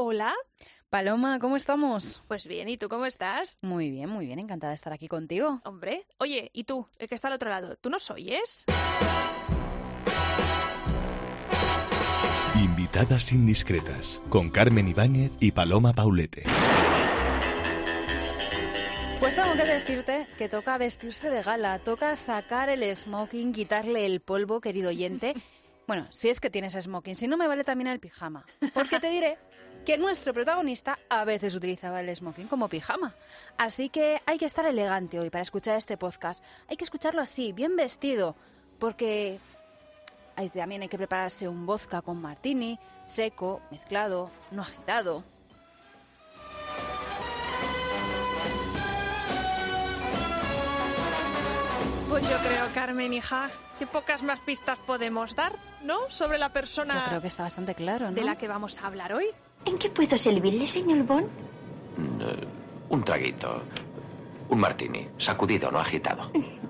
Hola. Paloma, ¿cómo estamos? Pues bien, ¿y tú cómo estás? Muy bien, muy bien, encantada de estar aquí contigo. Hombre, oye, ¿y tú, el que está al otro lado, tú nos oyes? Invitadas indiscretas con Carmen Ibáñez y Paloma Paulete. Pues tengo que decirte que toca vestirse de gala, toca sacar el smoking, quitarle el polvo, querido oyente. Bueno, si es que tienes smoking, si no me vale también el pijama. Porque te diré que nuestro protagonista a veces utilizaba el smoking como pijama. Así que hay que estar elegante hoy para escuchar este podcast. Hay que escucharlo así, bien vestido, porque hay- también hay que prepararse un vodka con martini, seco, mezclado, no agitado. Pues yo creo, Carmen, hija, que pocas más pistas podemos dar, ¿no? Sobre la persona Yo creo que está bastante claro, ¿no? de la que vamos a hablar hoy. ¿En qué puedo servirle, señor Bond? Mm, eh, un traguito. Un martini. Sacudido, no agitado.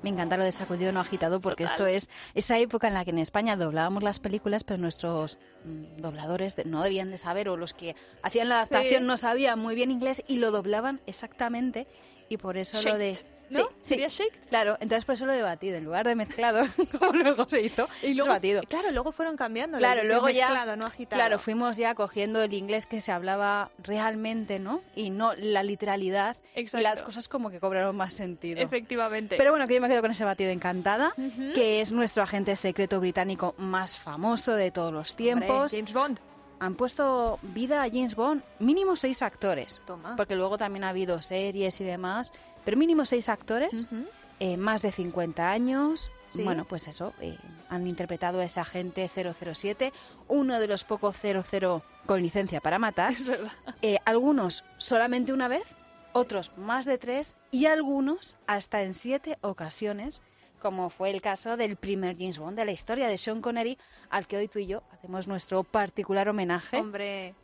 Me encanta lo de sacudido no agitado porque Total. esto es esa época en la que en España doblábamos las películas, pero nuestros mm, dobladores no debían de saber o los que hacían la adaptación Sí. no sabían muy bien inglés y lo doblaban exactamente y por eso lo de ¿no? Sí, sí. ¿Sería shaked? Claro, entonces por eso lo de batido en lugar de mezclado, como luego se hizo, Y es luego, batido. claro, luego fueron cambiando. Claro, luego ya no agitado. Claro, fuimos ya cogiendo el inglés que se hablaba realmente, ¿no? Y no la literalidad y Exacto. las cosas como que cobraron más sentido. Efectivamente. Pero bueno, que yo me quedo con ese batido encantada, que es nuestro agente secreto británico más famoso de todos los Hombre, tiempos. James Bond. Han puesto vida a James Bond, mínimo seis actores, Toma. porque luego también ha habido series y demás, pero mínimo seis actores, eh, más de 50 años. Sí. Bueno, pues eso, eh, han interpretado a ese agente 007, uno de los pocos 00 con licencia para matar. Es verdad. Eh, algunos solamente una vez, otros más de tres y algunos hasta en siete ocasiones, como fue el caso del primer James Bond de la historia de Sean Connery, al que hoy tú y yo hacemos nuestro particular homenaje, Hombre,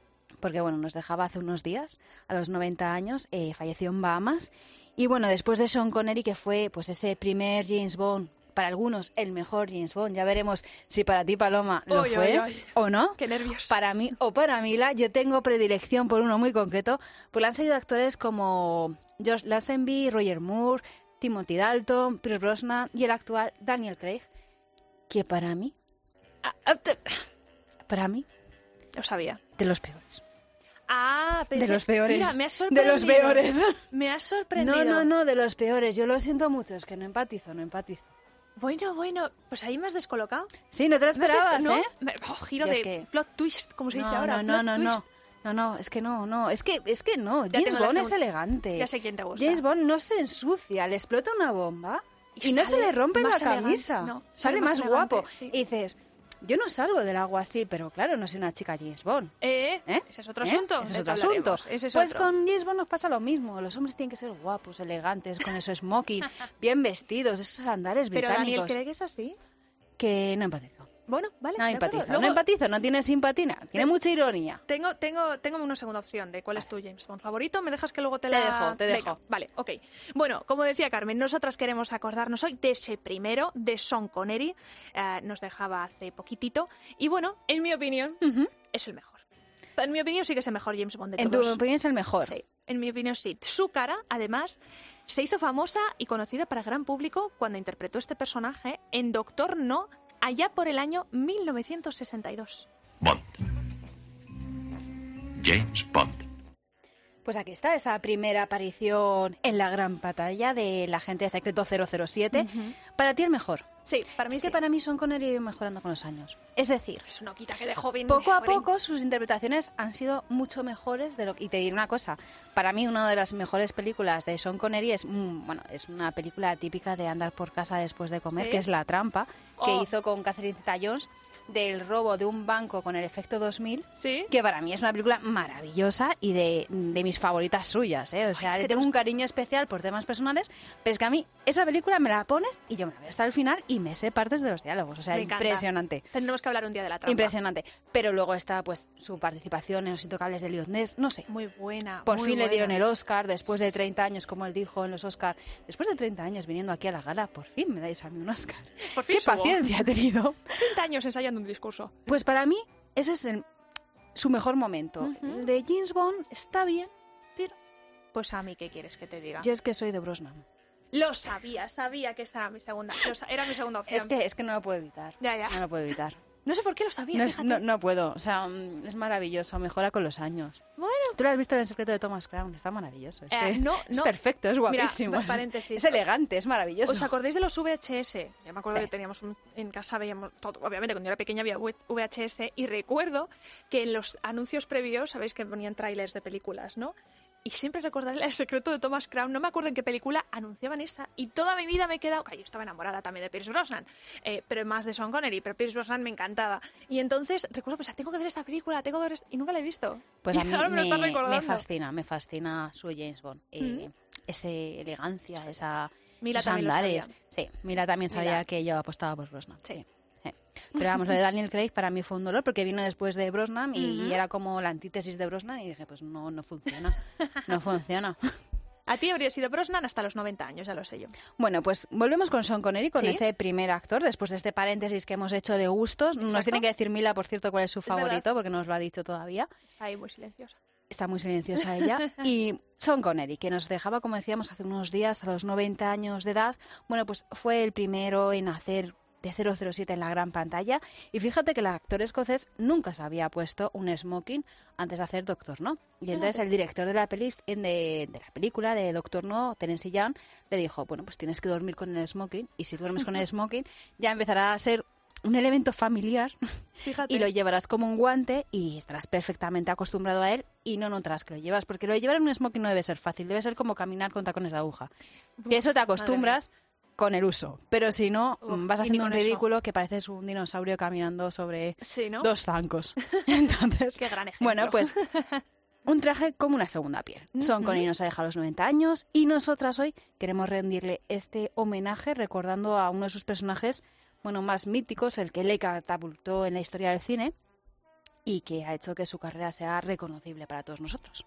porque bueno, nos dejaba hace unos días, a los 90 años, eh, falleció en Bahamas. Y bueno, después de Sean Connery, que fue pues ese primer James Bond, para algunos el mejor James Bond, ya veremos si para ti, Paloma, lo uy, fue uy. o no. qué nervios. Para mí o para Mila, yo tengo predilección por uno muy concreto, pues le han salido actores como George Lazenby, Roger Moore, Timothy Dalton, Pierce Brosnan y el actual Daniel Craig, que para mí, para mí, Lo sabía. de los peores. Ah, pensé- De los peores. Mira, me has De los peores. Me has sorprendido. No, no, no, de los peores. Yo lo siento mucho, es que no empatizo, no empatizo. Bueno, bueno, pues ahí me has descolocado. Sí, no te lo esperabas, ¿no? ¿eh? Oh, giro Yo es de que- plot twist, como se dice No, ahora. no, no, no, no. No, no, es que no, no, es que, es que no. Ya James Bond es elegante. Ya sé quién te gusta. James Bond no se ensucia, le explota una bomba y, Y no se le rompe la camisa. no, sale sale más más, elegante, guapo. sí. Y dices, yo no salgo del agua así, pero claro, no soy una chica James Bond. Eh, ¿eh? Ese es otro ¿Eh? asunto. Ese es otro asunto. Ese es pues otro. con James Bond nos pasa lo mismo. Los hombres tienen que ser guapos, elegantes, con esos smoking, bien vestidos, esos andares Pero Daniel, británicos. ¿cree que es así? Que no empatizo. Bueno, vale. No. Luego No empatizo, no tiene simpatina. Tiene mucha ironía. Tengo, tengo, tengo una segunda opción de cuál es tu James Bond favorito. ¿Me dejas que luego te Te la...? dejo, te Venga, dejo. vale, ok. Bueno, como decía Carmen, nosotras queremos acordarnos hoy de ese primero, de Sean Connery. Eh, nos dejaba hace poquitito. Y bueno, en mi opinión, es el mejor. En mi opinión sí que es el mejor James Bond de En tu todos. opinión es el mejor. Sí, en mi opinión sí. Su cara, además, se hizo famosa y conocida para el gran público cuando interpretó este personaje en Doctor No allá por el año 1962. Bond. James Bond. Pues aquí está esa primera aparición en la gran batalla del agente secreto 007. Ujú. Para ti el mejor. Sí, para mí es que para mí Sean Connery ha ido mejorando con los años. Es decir, Eso no quita que de joven... poco a poco sus interpretaciones han sido mucho mejores de lo que... Y te diré una cosa, para mí una de las mejores películas de Sean Connery es, mm, bueno, es una película típica de andar por casa después de comer, ¿Sí? que es La Trampa, que Oh. hizo con Catherine Zeta-Jones del robo de un banco con el efecto 2000 Sí. que para mí es una película maravillosa y de, de mis favoritas suyas, ¿eh? O sea, que le tengo te un cariño especial por temas personales, pero es que a mí esa película me la pones y yo me la veo hasta el final y me sé partes de los diálogos, o sea, Me encanta. impresionante. Tendremos que hablar un día de la trampa. Impresionante. Pero luego está pues su participación en Los Intocables de Elliot Ness, no sé. Muy buena. Por muy fin le dieron buena. el Oscar después de 30 años, como él dijo en los Oscar. Después de 30 años viniendo aquí a la gala, por fin me dais a mí un Oscar. Por fin ¡Qué subo. paciencia ha tenido! 30 años ensayando un discurso. Pues para mí, ese es el, su mejor momento. El de James Bond está bien, pero Pues a mí, ¿qué quieres que te diga? yo es que soy de Brosnan. Lo sabía, sabía que esta era mi segunda. Era mi segunda opción. Es que, es que no lo puedo evitar. Ya, ya. No lo puedo evitar. No sé por qué lo sabía. No, es- no, no puedo, o sea, mm, es maravilloso, mejora con los años. Bueno. Tú lo has visto en El secreto de Thomas Crown, está maravilloso. Es, Eh, que no, es perfecto, es guapísimo. es- paréntesis. Es, elegante, es maravilloso. ¿Os acordáis de los VHS? Ya me acuerdo Sí. que teníamos un- en casa, veíamos todo. Obviamente, cuando yo era pequeña había VHS y recuerdo que en los anuncios previos, sabéis que ponían trailers de películas, ¿no? Y siempre recordaré el secreto de Thomas Crown. No me acuerdo en qué película anunciaban esa. Y toda mi vida me he quedado. que yo estaba enamorada también de Pierce Brosnan. eh, pero más de Sean Connery. Pero Pierce Brosnan me encantaba. Y entonces recuerdo pensar, tengo que ver esta película, tengo que ver. esta-". Y nunca la he visto. Pues a mí ahora me lo me, fascina, me fascina su James Bond. Eh, Esa elegancia, esa, Mila esos también lo andares. sabía. Sí, Mila también sabía Mila. que yo apostaba por Brosnan. Sí. Sí. Pero vamos, lo de Daniel Craig para mí fue un dolor porque vino después de Brosnan y Ujú. era como la antítesis de Brosnan y dije, pues no, no funciona. No funciona. A ti habría sido Brosnan hasta los 90 años, ya lo sé yo. Bueno, pues volvemos con Sean Connery, con Sí. ese primer actor, después de este paréntesis que hemos hecho de gustos. Nos Exacto. tiene que decir Mila, por cierto, cuál es su verdad. favorito, porque no nos lo ha dicho todavía. Está ahí muy silenciosa. Está muy silenciosa ella. Y Sean Connery, que nos dejaba, como decíamos, hace unos días, a los 90 años de edad, bueno, pues fue el primero en hacer de 007 en la gran pantalla. Y fíjate que el actor escocés nunca se había puesto un smoking antes de hacer Doctor No. Y entonces el director de la, pelis, de, de la película de Doctor No, Terence Young, le dijo, bueno, pues tienes que dormir con el smoking. Y si duermes con el smoking, ya empezará a ser un elemento familiar Fíjate. y lo llevarás como un guante y estarás perfectamente acostumbrado a él y no notarás que lo llevas, porque lo de llevar en un smoking no debe ser fácil, debe ser como caminar con tacones de aguja. Que eso te acostumbras con el uso, pero si no, Uf, mm, vas y haciendo un con eso. ridículo que pareces un dinosaurio caminando sobre Sí, ¿no? dos zancos. Entonces, Qué gran ejemplo. bueno, pues un traje como una segunda piel. Son Ujú. Connery nos ha dejado los 90 años y nosotras hoy queremos rendirle este homenaje recordando a uno de sus personajes bueno, más míticos, el que le catapultó en la historia del cine y que ha hecho que su carrera sea reconocible para todos nosotros.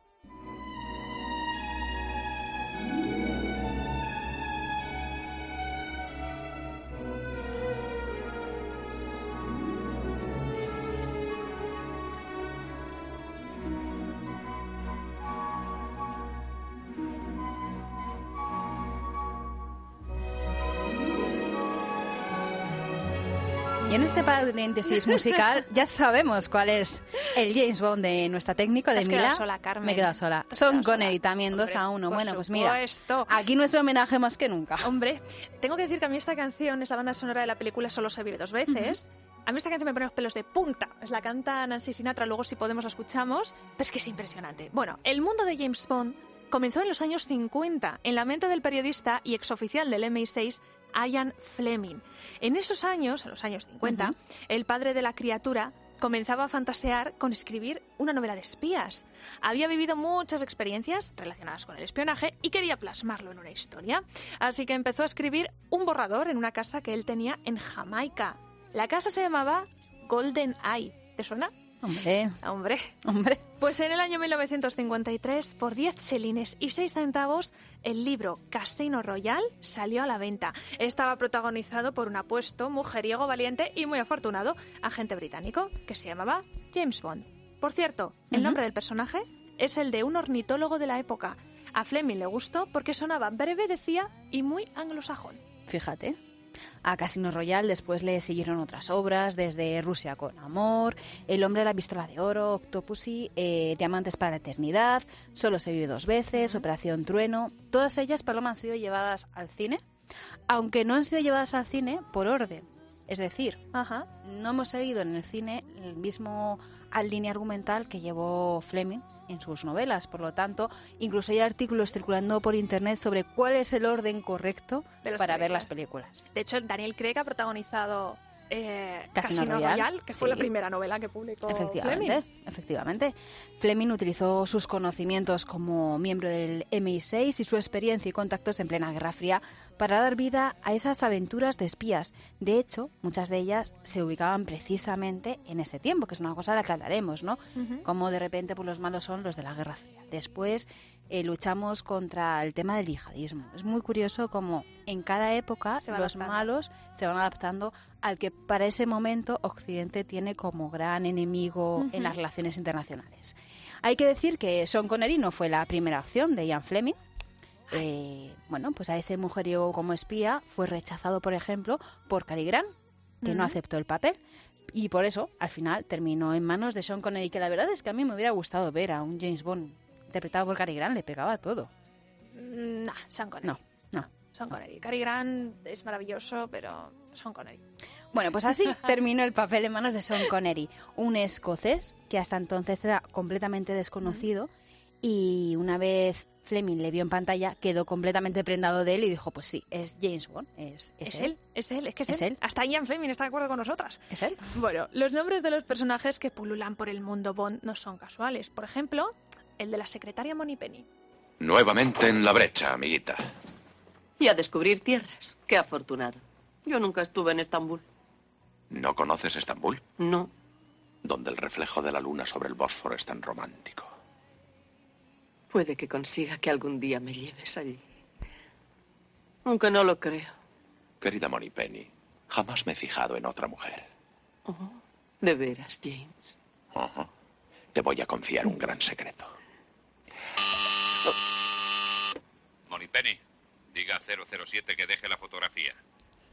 Este paréntesis musical ya sabemos cuál es el James Bond de nuestra técnico, de Mila. sola, Carmen. Me he quedado sola. Te Son quedado sola. Connery también, dos a uno. Bueno, pues mira, aquí nuestro homenaje más que nunca. Hombre, tengo que decir que a mí esta canción es la banda sonora de la película Solo se vive dos veces. A mí esta canción me pone los pelos de punta. Es la canta Nancy Sinatra, luego si podemos la escuchamos. Pero es que es impresionante. Bueno, el mundo de James Bond comenzó en los años 50 en la mente del periodista y exoficial del MI6 Ian Fleming. En esos años, en los años 50, Ujú. el padre de la criatura comenzaba a fantasear con escribir una novela de espías. Había vivido muchas experiencias relacionadas con el espionaje y quería plasmarlo en una historia. Así que empezó a escribir un borrador en una casa que él tenía en Jamaica. La casa se llamaba Golden Eye. ¿Te suena? Hombre, Hombre. hombre. Pues en el año 1953, por 10 chelines y 6 centavos, el libro Casino Royal salió a la venta. Estaba protagonizado por un apuesto, mujeriego, valiente y muy afortunado agente británico que se llamaba James Bond. Por cierto, el nombre del personaje es el de un ornitólogo de la época. A Fleming le gustó porque sonaba breve, decía, y muy anglosajón. Fíjate. A Casino Royale después le siguieron otras obras, desde Rusia con Amor, El hombre de la pistola de oro, Octopussy, eh, Diamantes para la eternidad, Solo se vive dos veces, Operación Trueno. Todas ellas, Paloma, han sido llevadas al cine, aunque no han sido llevadas al cine por orden. Es decir, Ajá. no hemos seguido en el cine el mismo línea argumental que llevó Fleming en sus novelas. Por lo tanto, incluso hay artículos circulando por internet sobre cuál es el orden correcto para ver las películas. De hecho, Daniel Craig ha protagonizado eh, Casino Casino, Royale, Royale, que fue sí. la primera novela que publicó Efectivamente, Fleming. efectivamente. Fleming utilizó sus conocimientos como miembro del MI6 y su experiencia y contactos en plena Guerra Fría para dar vida a esas aventuras de espías. De hecho, muchas de ellas se ubicaban precisamente en ese tiempo, que es una cosa de la que hablaremos, ¿no? Como de repente pues, los malos son los de la Guerra Fría. Después, eh, luchamos contra el tema del yihadismo. Es muy curioso cómo en cada época los adaptando. malos se van adaptando al que para ese momento Occidente tiene como gran enemigo Ujú. en las relaciones internacionales. Hay que decir que Sean Connery no fue la primera opción de Ian Fleming. Eh, bueno, pues a ese mujeriego como espía fue rechazado, por ejemplo, por Cary Grant, que no Ujú. aceptó el papel. Y por eso, al final, terminó en manos de Sean Connery, que la verdad es que a mí me hubiera gustado ver a un James Bond interpretado por Cary Grant, le pegaba todo. Mm, Nah, Sean Connery. No, no. Sean Connery. Cary Grant es maravilloso, pero Sean Connery. Bueno, pues así terminó el papel en manos de Sean Connery, un escocés que hasta entonces era completamente desconocido y una vez Fleming le vio en pantalla quedó completamente prendado de él y dijo, pues sí, es James Bond, es, es, Es, él, es él, es que es, Es él. él. Hasta Ian Fleming está de acuerdo con nosotras. es él. Bueno, los nombres de los personajes que pululan por el mundo Bond no son casuales. Por ejemplo, el de la secretaria Moneypenny. Nuevamente en la brecha, amiguita. Y a descubrir tierras. Qué afortunado. Yo nunca estuve en Estambul. ¿No conoces Estambul? No. Donde el reflejo de la luna sobre el Bósforo es tan romántico. Puede que consiga que algún día me lleves allí. Aunque no lo creo. Querida Moneypenny, jamás me he fijado en otra mujer. Oh, de veras, James. Te voy a confiar un gran secreto. Moneypenny, diga a 007 que deje la fotografía.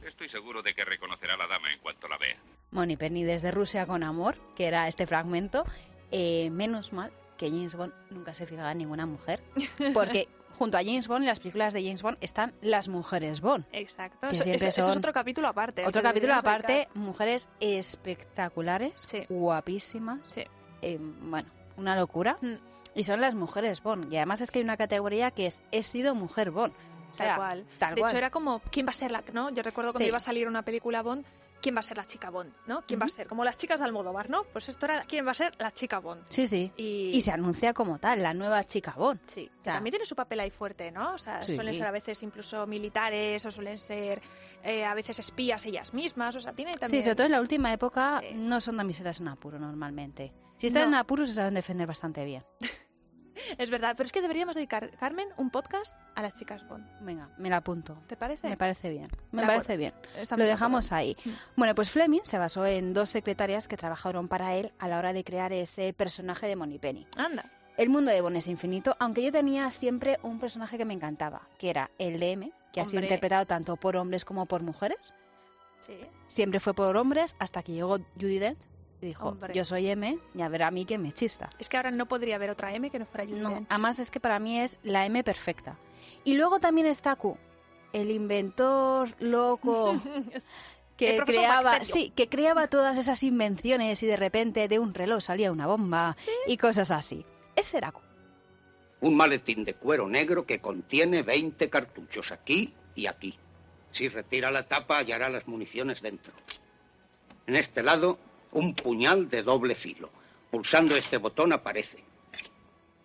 Estoy seguro de que reconocerá a la dama en cuanto la vea. Moneypenny desde Rusia con amor, que era este fragmento. Eh, menos mal que James Bond nunca se fijaba en ninguna mujer, porque junto a James Bond en las películas de James Bond están las mujeres Bond. Exacto. Que Eso, siempre eso- eso es otro capítulo aparte. Otro capítulo aparte, mujeres espectaculares, Sí. guapísimas, Sí. eh, bueno, una locura. Mm. Y son las mujeres Bond. Y además es que hay una categoría que es he sido mujer Bond. O sea, Tal cual. tal de cual. hecho, era como, ¿quién va a ser la...? ¿no? Yo recuerdo cuando Sí. iba a salir una película Bond, ¿quién va a ser la chica Bond? ¿no? ¿Quién va a ser? Como las chicas de Almodóvar, ¿no? Pues esto era, ¿quién va a ser la chica Bond? Sí, sí. Y, Y se anuncia como tal, la nueva chica Bond. Sí, también tiene su papel ahí fuerte, ¿no? O sea, Sí. suelen ser a veces incluso militares o suelen ser eh, a veces espías ellas mismas, o sea, tiene también... Sí, sobre todo en la última época Sí. no son damiselas en apuro normalmente. Si están No. en apuro se saben defender bastante bien. Es verdad, pero es que deberíamos dedicar, Carmen, un podcast a las chicas Bond. Venga, me la apunto. ¿Te parece? Me parece bien. Me De parece acuerdo. bien. Estamos Lo de dejamos ahí. Mm. Bueno, pues Fleming se basó en dos secretarias que trabajaron para él a la hora de crear ese personaje de Moneypenny. Anda. El mundo de Bond es infinito, aunque yo tenía siempre un personaje que me encantaba, que era el de M, que ha sido interpretado tanto por hombres como por mujeres. Sí. Siempre fue por hombres hasta que llegó Judy Dent dijo, Hombre. yo soy M, ya verá a mí que me chista. Es que ahora no podría haber otra M que no fuera Judy No, Dench. además es que para mí es la M perfecta. Y luego también está Q, el inventor loco que creaba, Bacterio. sí, que creaba todas esas invenciones y de repente de un reloj salía una bomba y cosas así. Ese era Q. Un maletín de cuero negro que contiene 20 cartuchos aquí y aquí. Si retira la tapa hallará las municiones dentro. En este lado, un puñal de doble filo. Pulsando este botón aparece.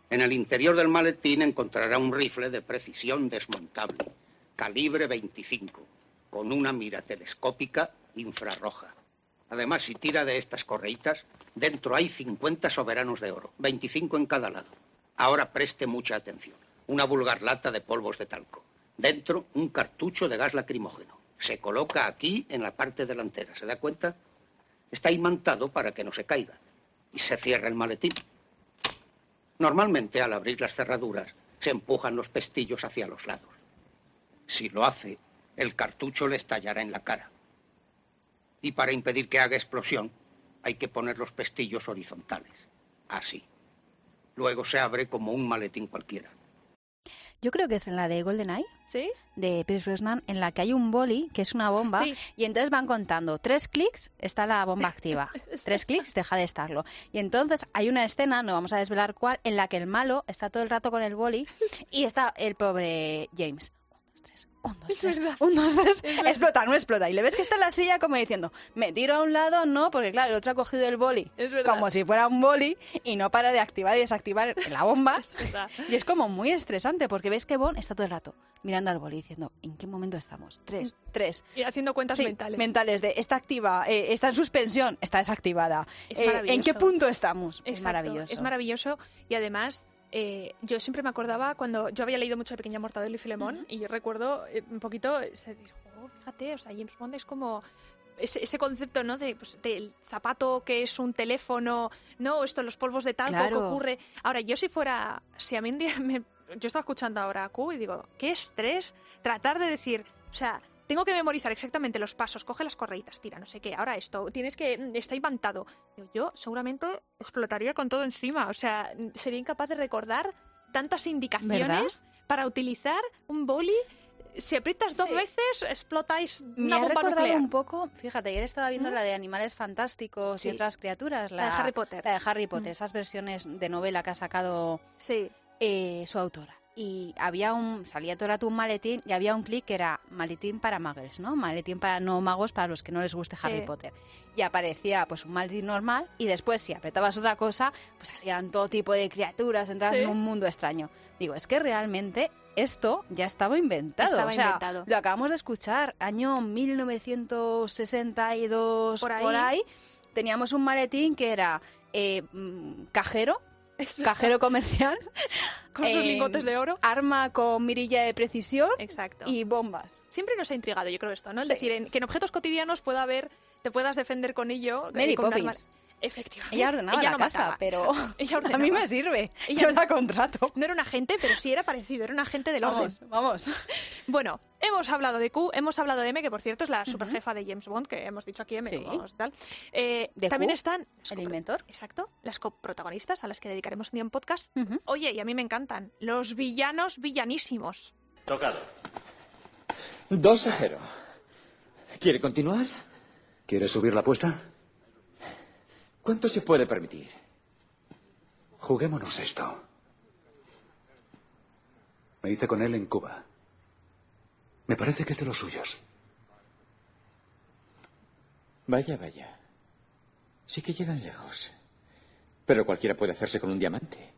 En el interior del maletín encontrará un rifle de precisión desmontable, calibre 25, con una mira telescópica infrarroja. Además, si tira de estas correitas, dentro hay 50 soberanos de oro, 25 en cada lado. Ahora preste mucha atención. Una vulgar lata de polvos de talco. Dentro, un cartucho de gas lacrimógeno. Se coloca aquí en la parte delantera. ¿Se da cuenta? Está imantado para que no se caiga. Y se cierra el maletín. Normalmente, al abrir las cerraduras, se empujan los pestillos hacia los lados. Si lo hace, el cartucho le estallará en la cara. Y para impedir que haga explosión, hay que poner los pestillos horizontales. Así. Luego se abre como un maletín cualquiera. Yo creo que es en la de GoldenEye, ¿Sí? de Pierce Brosnan, en la que hay un boli, que es una bomba, Sí. y entonces van contando, tres clics, está la bomba activa, tres clics, deja de estarlo. Y entonces hay una escena, no vamos a desvelar cuál, en la que el malo está todo el rato con el boli y está el pobre James. Dos, tres, un, dos, Es tres, un, dos, tres, explota, no explota. Y le ves que está en la silla como diciendo, me tiro a un lado, no, porque claro, el otro ha cogido el boli Es verdad. como si fuera un boli y no para de activar y desactivar la bomba. Es. Y es como muy estresante porque ves que Bon está todo el rato mirando al boli diciendo, ¿en qué momento estamos? Tres, tres. Y haciendo cuentas Sí, mentales. de está activa, eh, está en suspensión, está desactivada. Es Eh, ¿En qué punto estamos? es maravilloso. Es maravilloso y además eh, yo siempre me acordaba cuando yo había leído mucho de Pequeña Mortadelo y Filemón y yo recuerdo eh, un poquito, ese- oh, fíjate, o sea, James Bond es como ese, ese concepto, ¿no? De, pues, del zapato que es un teléfono, ¿no? Esto, los polvos de talco que Claro. ocurre. Ahora, yo si fuera, si a mí un día me- yo estaba escuchando ahora a Q y digo, qué estrés tratar de decir, o sea, tengo que memorizar exactamente los pasos, coge las correitas, tira, no sé qué, ahora esto, tienes que, mm, está inventado. Yo seguramente explotaría con todo encima, o sea, sería incapaz de recordar tantas indicaciones para utilizar un boli. Si aprietas dos Sí. veces, explotáis Me una ha bomba recordado nuclear. un poco, fíjate, ayer estaba viendo ¿Mm? la de Animales Fantásticos y otras criaturas, La de Harry Potter. la de Harry Potter, Mm. esas versiones de novela que ha sacado Sí, eh, su autora. Y había un, salía todo el rato un maletín y había un clic que era maletín para muggles, ¿no? Maletín para no magos, para los que no les guste Harry Sí. Potter. Y aparecía pues un maletín normal y después si apretabas otra cosa, pues salían todo tipo de criaturas, entrabas Sí. en un mundo extraño. Digo, es que realmente esto ya estaba inventado. Estaba o sea, inventado. lo acabamos de escuchar, año 1962 Por por ahí. ahí. Teníamos un maletín que era eh, mm, cajero, cajero comercial, con sus eh, lingotes de oro. arma con mirilla de precisión Exacto. y bombas. Siempre nos ha intrigado, yo creo, esto, ¿no? Es Sí. decir, en- que en objetos cotidianos pueda haber, te puedas defender con ello. eh, Mary con Poppins. arma- Efectivamente. Ella ordenaba Ella la no casa, mataba, pero. Ella a mí me sirve. Ella Yo no. la contrato. No era un agente, pero sí era parecido, era un agente del orden. Vamos, vamos. Bueno, hemos hablado de Q, hemos hablado de M, que por cierto es la superjefa de James Bond, que hemos dicho aquí, M, Sí. como tal. Eh, ¿De también Q? están... El inventor. Exacto, las coprotagonistas a las que dedicaremos un día un podcast. Oye, y a mí me encantan, los villanos villanísimos. Tocado. 2 a 0. ¿Quiere continuar? ¿Quieres subir la apuesta? ¿Cuánto se puede permitir? Juguémonos esto. Me hice con él en Cuba. Me parece que es de los suyos. Vaya, vaya. Sí que llegan lejos. Pero cualquiera puede hacerse con un diamante.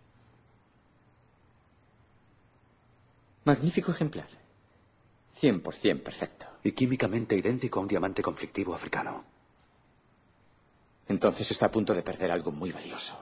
Magnífico ejemplar. 100% perfecto. Y químicamente idéntico a un diamante conflictivo africano. Entonces está a punto de perder algo muy valioso.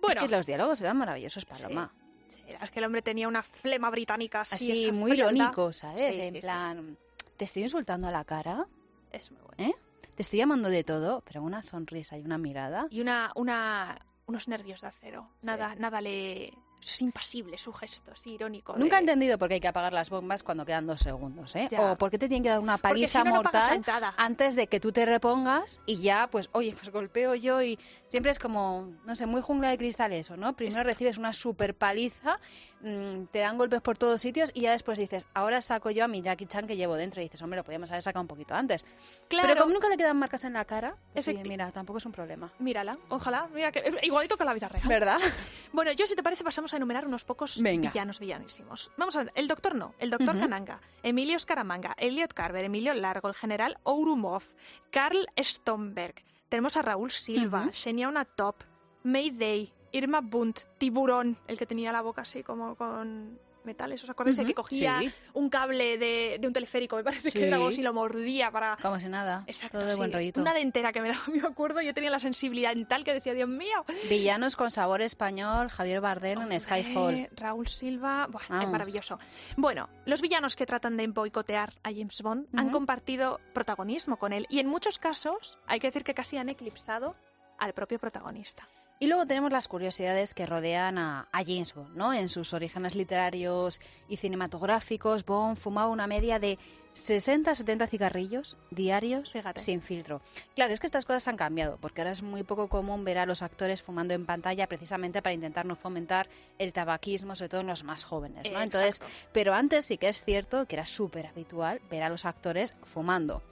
Bueno, Es que los diálogos eran maravillosos, Paloma. sí, es que el hombre tenía una flema británica así, Así, muy irónico, ¿sabes? Sí, en plan, te estoy insultando a la cara, Es muy bueno. ¿eh? Te estoy llamando de todo, pero una sonrisa y una mirada. Y una, una, unos nervios de acero. Nada, nada le... Es impasible su gesto, es irónico. Nunca he entendido por qué hay que apagar las bombas cuando quedan dos segundos, ¿eh? Ya. O por qué te tienen que dar una paliza si no, mortal antes de que tú te repongas y ya, pues, oye, pues golpeo yo y siempre es como, no sé, muy jungla de cristal eso, ¿no? Primero recibes una super paliza, mm, te dan golpes por todos sitios y ya después dices, ahora saco yo a mi Jackie Chan que llevo dentro y dices, hombre, lo podíamos haber sacado un poquito antes. Claro. Pero como nunca le quedan marcas en la cara, pues, mira, tampoco es un problema. Mírala, ojalá. Mira que igualito que la vida real. ¿Verdad? Bueno, yo si te parece pasamos a enumerar unos pocos Venga. villanos villanísimos. Vamos a ver, el doctor no, el doctor Ujú. Kananga, Emilio Scaramanga, Elliot Carver, Emilio Largo, el general Ourumov, Karl Stomberg. Tenemos a Raúl Silva. Xenia Una Top, Mayday, Irma Bunt, Tiburón, el que tenía la boca así como con metales, ¿os acordáis? El que Ujú, cogía sí. un cable de, de un teleférico, me parece que era algo así, lo mordía para... Como si nada. Exacto, todo de buen rollito. Una dentera que me daba, me acuerdo, yo tenía la sensibilidad en tal que decía, Dios mío, Villanos con sabor español, Javier Bardem en Skyfall. Raúl Silva, buah, es maravilloso. Bueno, los villanos que tratan de boicotear a James Bond han compartido protagonismo con él y en muchos casos hay que decir que casi han eclipsado al propio protagonista. Y luego tenemos las curiosidades que rodean a, a James Bond, ¿no? En sus orígenes literarios y cinematográficos, Bond fumaba una media de 60-70 cigarrillos diarios Fíjate. sin filtro. Claro, es que estas cosas han cambiado, porque ahora es muy poco común ver a los actores fumando en pantalla precisamente para intentar no fomentar el tabaquismo, sobre todo en los más jóvenes, ¿no? Entonces, pero antes sí que es cierto que era súper habitual ver a los actores fumando.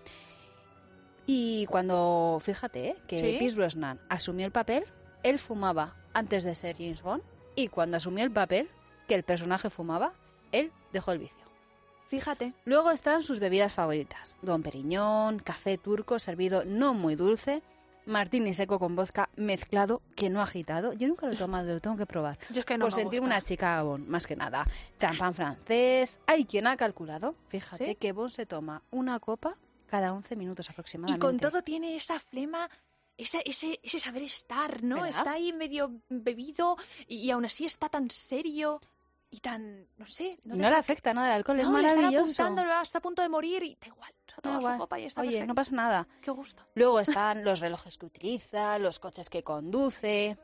Y cuando, fíjate, ¿eh? que Sí. Pierce Brosnan asumió el papel, él fumaba antes de ser James Bond, y cuando asumió el papel, que el personaje fumaba, él dejó el vicio. Fíjate. Luego están sus bebidas favoritas, Don Periñón, café turco servido no muy dulce, martini seco con vodka mezclado, que no agitado. Yo nunca lo he tomado, lo tengo que probar. Yo es que no Por me sentir gusta. una chica Bond, más que nada. Champán francés. Hay quien ha calculado, fíjate, ¿Sí? que Bond se toma una copa cada 11 minutos Y aproximadamente. con todo tiene esa flema ese, ese, ese saber estar, ¿no? ¿Verdad? Está ahí medio bebido y, y aún así está tan serio y tan, no sé. No, deja le afecta nada el alcohol, es No, están maravilloso. apuntando, hasta a punto de morir y da igual. Su copa y está Oye, perfecto. no pasa nada. Qué gusto. Luego están los relojes que utiliza, los coches que conduce.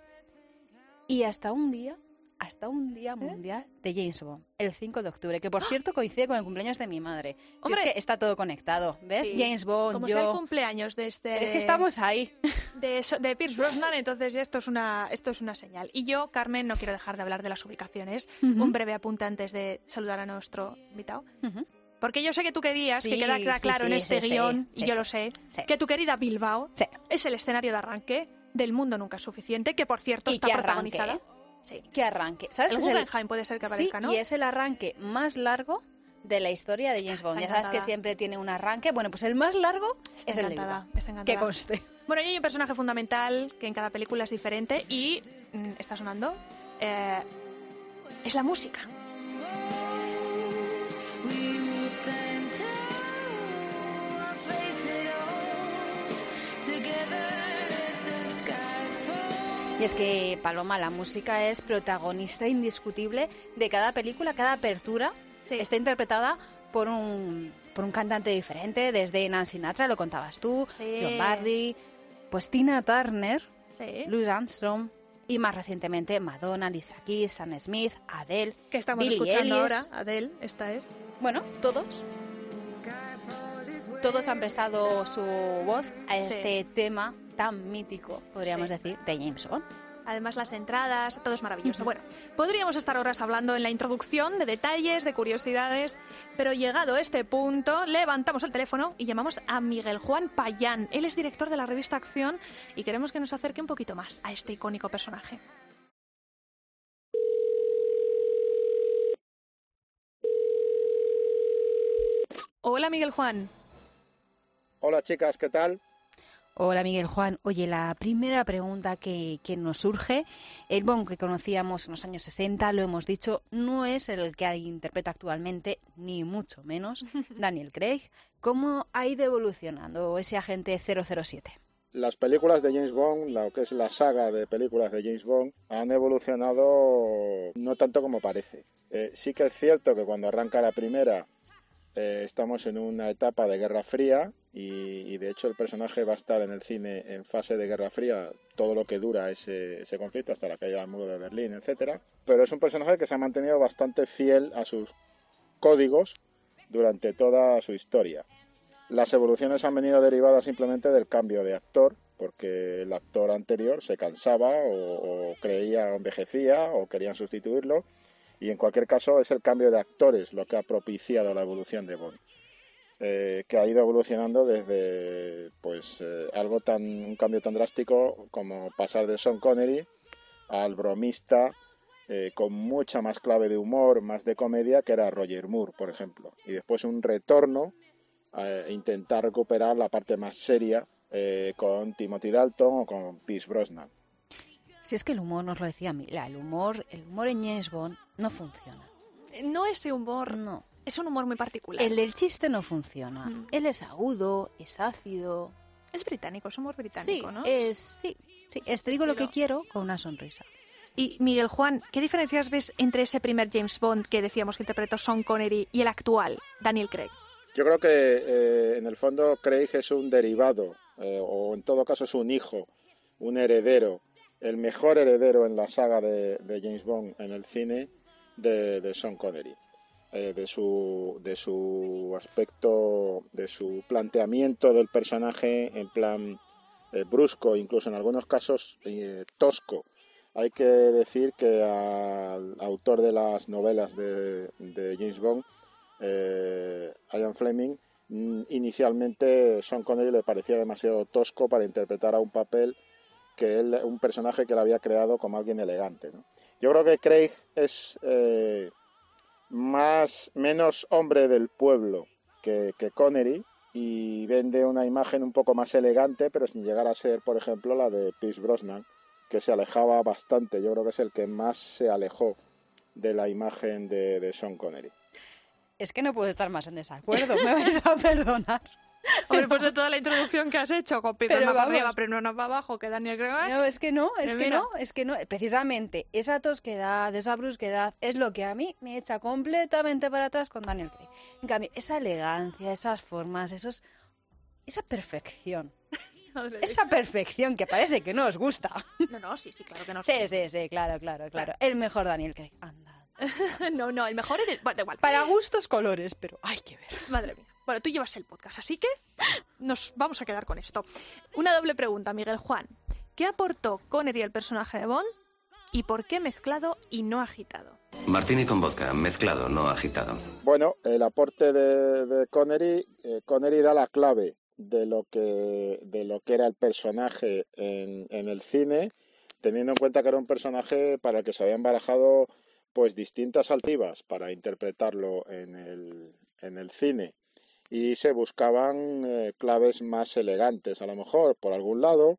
Y hasta un día, hasta un ¿Eh? día mundial de James Bond, el 5 de octubre, que por cierto coincide con el cumpleaños de mi madre. Si es ¡Ah! Hombre. que está todo conectado, ¿ves? Sí. James Bond, Como sea el yo... cumpleaños de este... Es que estamos ahí. de, so- de Pierce Brosnan, entonces esto es una esto es una señal. Y yo, Carmen, no quiero dejar de hablar de las ubicaciones. Un breve apunte antes de saludar a nuestro invitado. Porque yo sé que tú querías, que queda sí, claro en este guion, y yo lo sé, que tu querida Bilbao es el escenario de arranque del mundo nunca es suficiente, que por cierto Y está que protagonizada. ¿eh? Sí. Que arranque. ¿Sabes El que es el- Guggenheim puede ser que Sí, aparezca, ¿no? y es el arranque más largo de la historia de James Bond. está Ya sabes que siempre tiene un arranque. Bueno, pues el más largo Está es el está Que conste. Bueno, y hay un personaje fundamental que en cada película es diferente y mm, está sonando. eh, es la música. Y es que Paloma, la música es protagonista indiscutible de cada película, cada apertura Sí. está interpretada por un, por un cantante diferente, desde Nancy Sinatra, lo contabas tú, Sí. John Barry, pues Tina Turner, Sí. Louis Armstrong y más recientemente Madonna, Lisa Keys, Sam Smith, Adele, Que estamos Billie escuchando ahora, Adele, esta es. Bueno, todos. Todos han prestado su voz a Sí. este tema tan mítico, podríamos Sí. decir, de James Bond. Además, las entradas, todo es maravilloso. Bueno, podríamos estar horas hablando en la introducción de detalles, de curiosidades, pero llegado a este punto, levantamos el teléfono y llamamos a Miguel Juan Payán. Él es director de la revista Acción y queremos que nos acerque un poquito más a este icónico personaje. Hola, Miguel Juan. Hola chicas, ¿qué tal? Hola Miguel Juan. Oye, la primera pregunta que, que nos surge, el Bond que conocíamos en los años 60, lo hemos dicho, no es el que interpreta actualmente, ni mucho menos Daniel Craig. ¿Cómo ha ido evolucionando ese agente 007? Las películas de James Bond, lo que es la saga de películas de James Bond, han evolucionado no tanto como parece. Eh, sí que es cierto que cuando arranca la primera eh, estamos en una etapa de Guerra Fría y, y, de hecho el personaje va a estar en el cine en fase de Guerra Fría todo lo que dura ese, ese conflicto hasta la caída del muro de Berlín, etcétera. Pero es un personaje que se ha mantenido bastante fiel a sus códigos durante toda su historia. Las evoluciones han venido derivadas simplemente del cambio de actor, porque el actor anterior se cansaba o, creía envejecía o querían sustituirlo, y en cualquier caso es el cambio de actores lo que ha propiciado la evolución de Bond, eh, que ha ido evolucionando desde pues eh, algo tan un cambio tan drástico como pasar de Sean Connery al bromista eh, con mucha más clave de humor, más de comedia, que era Roger Moore, por ejemplo, y después un retorno a intentar recuperar la parte más seria eh, con Timothy Dalton o con Pierce Brosnan. Si es que el humor, nos lo decía Mila, el humor, el humor en James Bond no funciona. No ese humor, no. Es un humor muy particular. El del chiste no funciona. Mm. Él es agudo, es ácido. Es británico, es humor británico, sí, ¿no? Es, sí, sí. Es, te digo lo que quiero con una sonrisa. Y Miguel Juan, ¿qué diferencias ves entre ese primer James Bond que decíamos que interpretó Sean Connery y el actual, Daniel Craig? Yo creo que eh, en el fondo Craig es un derivado, eh, o en todo caso es un hijo, un heredero, el mejor heredero en la saga de, de James Bond en el cine de, de Sean Connery. Eh, de, su, de su aspecto, de su planteamiento del personaje en plan eh, brusco, incluso en algunos casos eh, tosco. Hay que decir que al autor de las novelas de, James Bond, Ian Fleming, inicialmente Sean Connery le parecía demasiado tosco para interpretar a un papel que él, un personaje que él había creado como alguien elegante. Yo creo que Craig es más menos hombre del pueblo que, que, Connery y vende una imagen un poco más elegante, pero sin llegar a ser, por ejemplo, la de Pierce Brosnan, que se alejaba bastante. Yo creo que es el que más se alejó de la imagen de, de Sean Connery. Es que no puedo estar más en desacuerdo, me vais a perdonar. Hombre, pues de toda la introducción que has hecho, con Pero para arriba, pero no para abajo, que Daniel Craig. No, es que no, es que mira. no, es que no. Precisamente esa tosquedad, esa brusquedad es lo que a mí me echa completamente para atrás con Daniel Craig. En cambio, esa elegancia, esas formas, esos, esa perfección, esa perfección que parece que no os gusta. No, no, sí, sí, claro que no. Sí, sí, sí, claro, claro, claro. El mejor Daniel Craig. Anda. no, no, el mejor es el... Bueno, igual. Para gustos colores, pero hay que ver. Madre mía. Bueno, tú llevas el podcast, así que nos vamos a quedar con esto. Una doble pregunta, Miguel Juan. ¿Qué aportó Connery al personaje de Bond y por qué mezclado y no agitado? Martini con vodka, mezclado, no agitado. Bueno, el aporte de, de Connery, eh, Connery da la clave de lo que, de lo que era el personaje en, en el cine, teniendo en cuenta que era un personaje para el que se habían barajado pues distintas alternativas para interpretarlo en el, en el cine y se buscaban eh, claves más elegantes a lo mejor por algún lado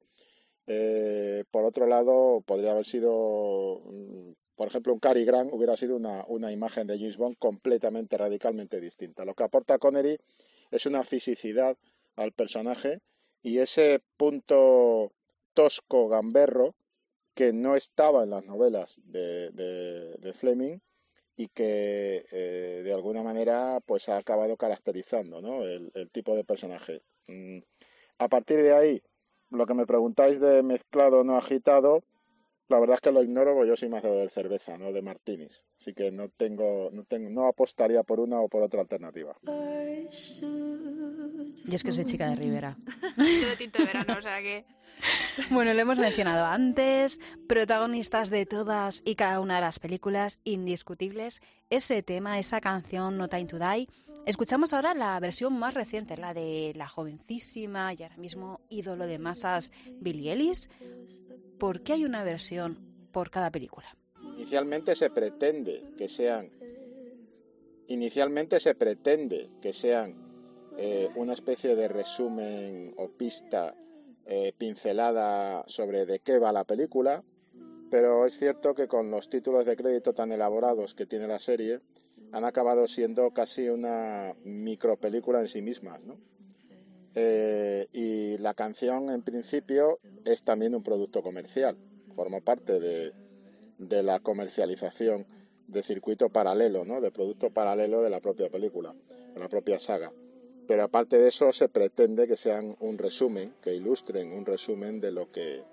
eh, por otro lado podría haber sido mm, por ejemplo un Cary Grant hubiera sido una, una imagen de James Bond completamente radicalmente distinta. Lo que aporta Connery es una fisicidad al personaje y ese punto tosco gamberro que no estaba en las novelas de, de, de Fleming y que eh, de alguna manera pues ha acabado caracterizando ¿no? el, el tipo de personaje. Mm, A partir de ahí, lo que me preguntáis de mezclado no agitado, la verdad es que lo ignoro porque yo soy más de cerveza, no de martinis. Así que no tengo, no tengo, no apostaría por una o por otra alternativa. Y es que soy chica de Rivera. Yo de tinto de verano, o sea que... Bueno, lo hemos mencionado antes, protagonistas de todas y cada una de las películas, indiscutibles, ese tema, esa canción No Time to Die. Escuchamos ahora la versión más reciente, la de la jovencísima y ahora mismo ídolo de masas Billie Ellis. ¿Por qué hay una versión por cada película? Inicialmente se pretende que sean inicialmente se pretende que sean eh, una especie de resumen o pista eh, pincelada sobre de qué va la película, pero es cierto que con los títulos de crédito tan elaborados que tiene la serie, han acabado siendo casi una micropelícula en sí mismas, ¿no? Eh, y la canción, en principio, es también un producto comercial, forma parte de, de la comercialización de circuito paralelo, ¿no? De producto paralelo de la propia película, de la propia saga. Pero aparte de eso, se pretende que sean un resumen, que ilustren un resumen de lo que,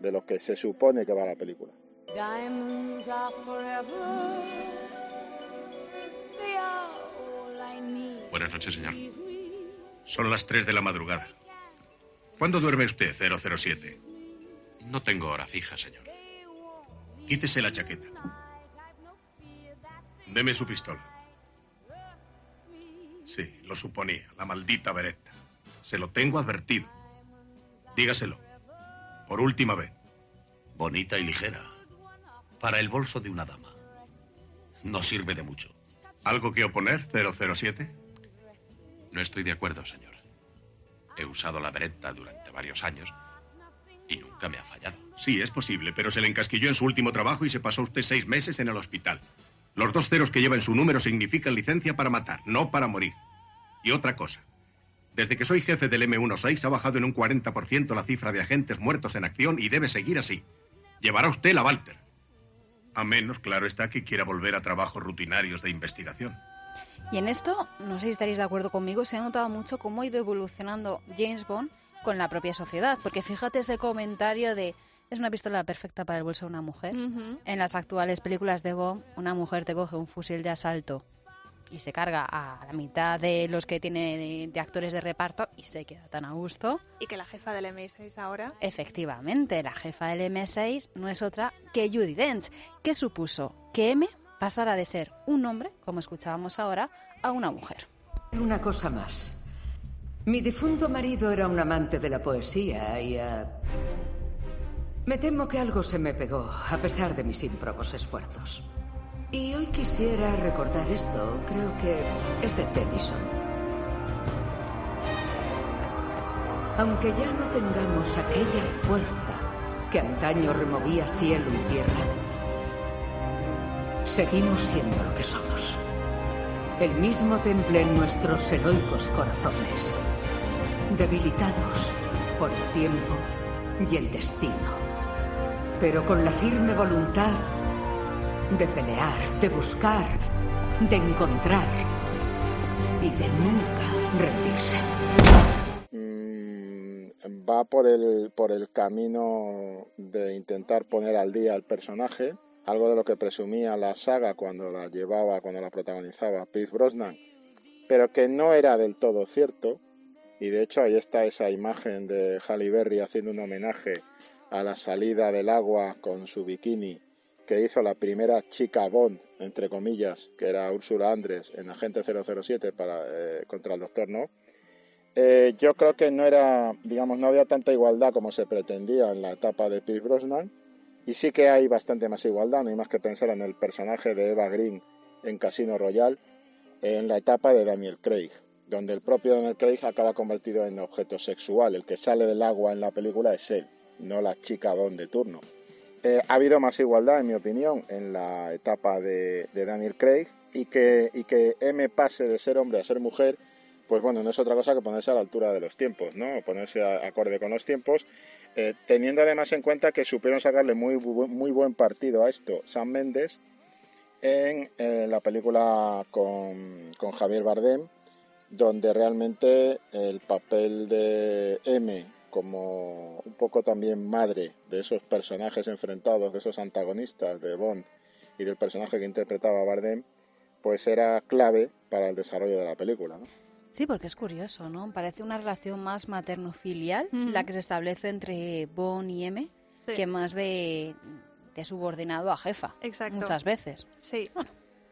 de lo que se supone que va la película. Buenas noches, señor. Son las 3 de la madrugada. ¿Cuándo duerme usted, 007? No tengo hora fija, señor. Quítese la chaqueta. Deme su pistola. Sí, lo suponía, la maldita Beretta. Se lo tengo advertido. Dígaselo. Por última vez. Bonita y ligera. Para el bolso de una dama. No sirve de mucho. ¿Algo que oponer, 007? No estoy de acuerdo, señor. He usado la Beretta durante varios años y nunca me ha fallado. Sí, es posible, pero se le encasquilló en su último trabajo y se pasó usted seis meses en el hospital. Los dos ceros que lleva en su número significan licencia para matar, no para morir. Y otra cosa. Desde que soy jefe del M16 ha bajado en un 40% la cifra de agentes muertos en acción y debe seguir así. Llevará usted la Walter. A menos, claro está, que quiera volver a trabajos rutinarios de investigación. Y en esto, no sé si estaréis de acuerdo conmigo, se ha notado mucho cómo ha ido evolucionando James Bond con la propia sociedad. Porque fíjate ese comentario de es una pistola perfecta para el bolso de una mujer. En las actuales películas de Bond, una mujer te coge un fusil de asalto y se carga a la mitad de los que tiene de, de actores de reparto y se queda tan a gusto. Y que la jefa del M6 ahora... Efectivamente, la jefa del M6 no es otra que Judy Dench, que supuso que M pasara de ser un hombre, como escuchábamos ahora, a una mujer. Una cosa más. Mi difunto marido era un amante de la poesía y... eh, me temo que algo se me pegó, a pesar de mis ímprobos esfuerzos. Y hoy quisiera recordar esto. Creo que es de Tennyson. Aunque ya no tengamos aquella fuerza que antaño removía cielo y tierra, seguimos siendo lo que somos. El mismo temple en nuestros heroicos corazones. debilitados por el tiempo y el destino, pero con la firme voluntad de pelear, de buscar, de encontrar y de nunca rendirse. Mm, va por el, por el camino de intentar poner al día al personaje, algo de lo que presumía la saga cuando la llevaba, cuando la protagonizaba Pierce Brosnan, pero que no era del todo cierto. Y de hecho ahí está esa imagen de Halle haciendo un homenaje a la salida del agua con su bikini que hizo la primera chica Bond, entre comillas, que era Úrsula Andrés en Agente 007 para, eh, contra el Doctor No. Eh, yo creo que no era, digamos, no había tanta igualdad como se pretendía en la etapa de Pierce Brosnan, y sí que hay bastante más igualdad, no hay más que pensar en el personaje de Eva Green en Casino Royale, en la etapa de Daniel Craig, donde el propio Daniel Craig acaba convertido en objeto sexual. El que sale del agua en la película es él, no la chica Bond de turno. Eh, ha habido más igualdad, en mi opinión, en la etapa de, Daniel Craig y que, M pase de ser hombre a ser mujer, pues bueno, no es otra cosa que ponerse a la altura de los tiempos, ¿no? Ponerse acorde con los tiempos, eh, teniendo además en cuenta que supieron sacarle muy, muy buen partido a esto Sam Mendes en, eh, la película con, con Javier Bardem, donde realmente el papel de M como un poco también madre de esos personajes enfrentados, de esos antagonistas de Bond y del personaje que interpretaba Bardem, pues era clave para el desarrollo de la película. ¿no? Sí, porque es curioso, ¿no? Parece una relación más materno-filial la que se establece entre Bon y M Sí. que más de, de subordinado a jefa. Exacto. Muchas veces. Sí.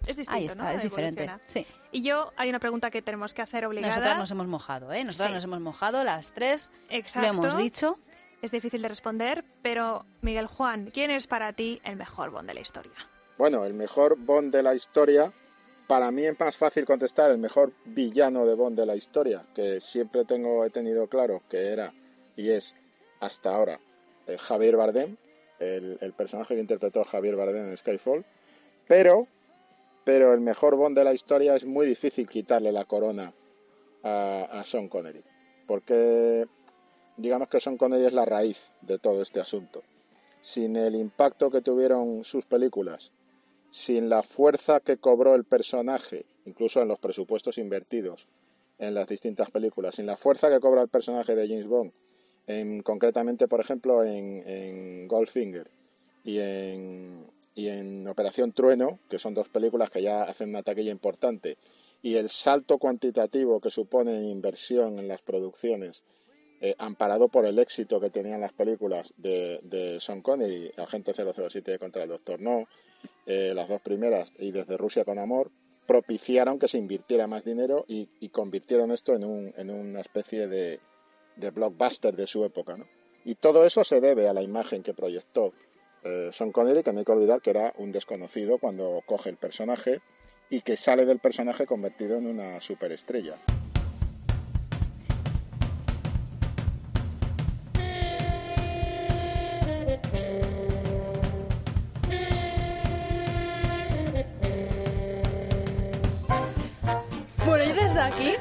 Es distinto, Ahí está, ¿no? es diferente. Sí. Y yo, hay una pregunta que tenemos que hacer obligada. Nosotras nos hemos mojado, ¿eh? Nosotras Sí. nos hemos mojado las tres. Exacto. Lo hemos dicho. Es difícil de responder, pero Miguel Juan, ¿quién es para ti el mejor Bond de la historia? Bueno, el mejor Bond de la historia, para mí es más fácil contestar el mejor villano de Bond de la historia, que siempre tengo, he tenido claro que era y es hasta ahora eh, Javier Bardem, el, el personaje que interpretó Javier Bardem en Skyfall, pero, pero el mejor Bond de la historia es muy difícil quitarle la corona a, Sean Connery, porque digamos que Sean Connery es la raíz de todo este asunto. Sin el impacto que tuvieron sus películas, sin la fuerza que cobró el personaje, incluso en los presupuestos invertidos en las distintas películas, sin la fuerza que cobra el personaje de James Bond, en, concretamente, por ejemplo, en Goldfinger y en, y en Operación Trueno, que son dos películas que ya hacen una taquilla importante, y el salto cuantitativo que supone inversión en las producciones, eh, amparado por el éxito que tenían las películas de, de Sean Connery, Agente 007 contra el Doctor No, eh, las dos primeras y desde Rusia con Amor, propiciaron que se invirtiera más dinero y, y convirtieron esto en, un, en una especie de, de blockbuster de su época. ¿no? Y todo eso se debe a la imagen que proyectó eh, Sean Connery, que no hay que olvidar que era un desconocido cuando coge el personaje y que sale del personaje convertido en una superestrella. Bueno, yo desde aquí,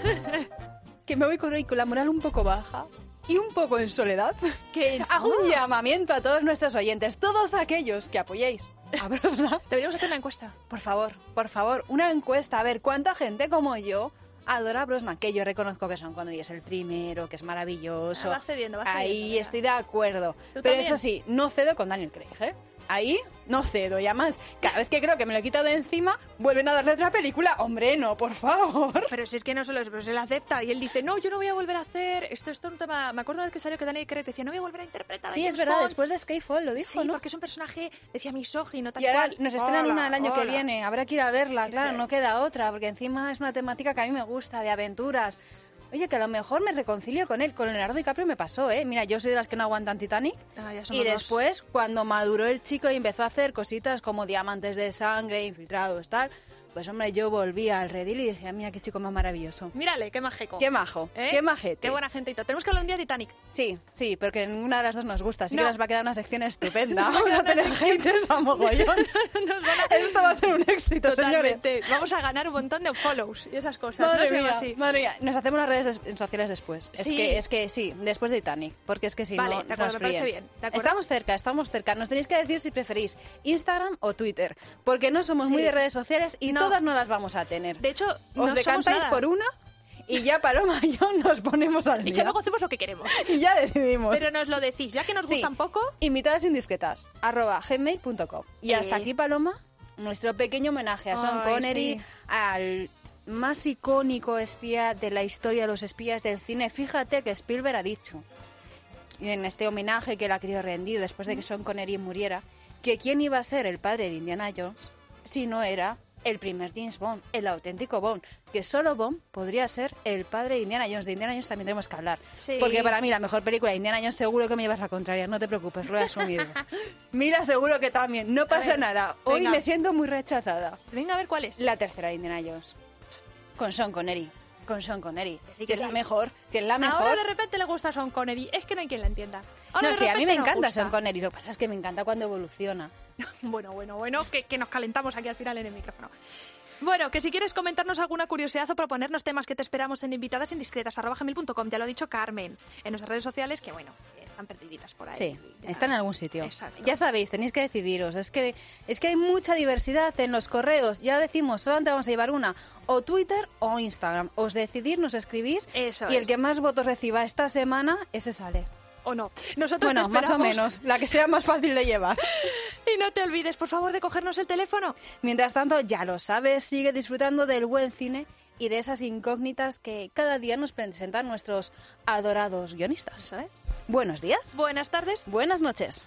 que me voy con, con la moral un poco baja y un poco en soledad, que hago un llamamiento a todos nuestros oyentes, todos aquellos que apoyéis a Brosnan. Deberíamos hacer una encuesta. Por favor, por favor, una encuesta, a ver cuánta gente como yo adora a Brosnan, que yo reconozco que Son Connery es el primero, que es maravilloso. Ah, va cediendo, va Ahí cediendo, ya. estoy de acuerdo. Pero también. eso sí, no cedo con Daniel Craig, ¿eh? Ahí no cedo. Y además, cada vez que creo que me lo he quitado de encima, vuelven a darle otra película. Hombre, no, por favor. Pero si es que no solo eso, pero se él acepta y él dice, no, yo no voy a volver a hacer esto, esto es un tema... Me acuerdo una vez que salió que Daniel Craig decía, no voy a volver a interpretar a Sí, es verdad, Bond". después de Skyfall lo dijo, Sí, ¿no? porque es un personaje, decía misógino, tal Y ahora cual. nos estrenan Hola, una el año que viene. Habrá que ir a verla, claro, no queda otra, porque encima es una temática que a mí me gusta, de aventuras. Oye, que a lo mejor me reconcilio con él. Con Leonardo DiCaprio me pasó, ¿eh? Mira, yo soy de las que no aguantan Titanic. Ah, ya Y dos. después, cuando maduró el chico y empezó a hacer cositas como diamantes de sangre, infiltrados, tal, Pues hombre, yo volví al redil y dije, "Ah, mira qué chico más maravilloso. Mírale, qué majeco. Qué majo, ¿Eh? qué majete. Qué buena todo. Tenemos que hablar un día de Titanic. Sí, sí, porque ninguna de las dos nos gusta, así No. que nos va a quedar una sección estupenda. Vamos a tener haters a mogollón. Esto va a ser un éxito, señores. Totalmente. Vamos a ganar un montón de follows y esas cosas. ¿no? Madre llama mía, así. madre mía. Nos hacemos las redes es- sociales después. Es que, es que sí, después de Titanic, porque es que si Vale, no de acuerdo, nos me fríen. bien, de acuerdo. Estamos cerca, estamos cerca. Nos tenéis que decir si preferís Instagram o Twitter, porque no somos Sí. muy de redes sociales y No. Todas no las vamos a tener. De hecho, Os decantáis por una y ya Paloma y yo nos ponemos al Y día. que luego hacemos lo que queremos. Y ya decidimos. Pero nos lo decís, ya que nos Sí. gustan poco. Invitadas indiscretas, arroba gmail.com. Y hasta aquí, Paloma, nuestro pequeño homenaje a Sean Ay, Connery, sí. al más icónico espía de la historia de los espías del cine. Fíjate que Spielberg ha dicho en este homenaje que él ha querido rendir después de que Sean Connery muriera, que quién iba a ser el padre de Indiana Jones si no era el primer James Bond, el auténtico Bond, que solo Bond podría ser el padre de Indiana Jones. De Indiana Jones también tenemos que hablar, Sí. porque para mí la mejor película de Indiana Jones seguro que me llevas la contraria, no te preocupes, lo he asumido. Mira, seguro que también, no pasa ver, nada. Hoy venga. me siento muy rechazada. Venga a ver cuál es. La tercera de Indiana Jones, con Sean Connery. Con Sean Connery. sí, si es la mejor, si es la mejor. Ahora de repente le gusta Sean Connery. Es que no hay quien la entienda. Ahora no, sí, a mí me encanta gusta. Sean Connery. Lo que pasa es que me encanta cuando evoluciona. Bueno, bueno, bueno, que, que nos calentamos aquí al final en el micrófono. Bueno, que si quieres comentarnos alguna curiosidad o proponernos temas que te esperamos en invitadasindiscretas.com, ya lo ha dicho Carmen, en nuestras redes sociales, que bueno, están perdiditas por ahí. Sí, Ya. está en algún sitio. Exacto. Ya sabéis, tenéis que decidiros. Es que, es que hay mucha diversidad en los correos. Ya decimos, solamente vamos a llevar una. O Twitter o Instagram. Os decidís, nos escribís. Eso y el que más votos reciba esta semana, ese sale. ¿O no? Nosotros Bueno, te más o menos. La que sea más fácil de llevar. Y no te olvides, por favor, de cogernos el teléfono. Mientras tanto, ya lo sabes, sigue disfrutando del buen cine y de esas incógnitas que cada día nos presentan nuestros adorados guionistas. ¿Sabes? Buenos días. Buenas tardes. Buenas noches.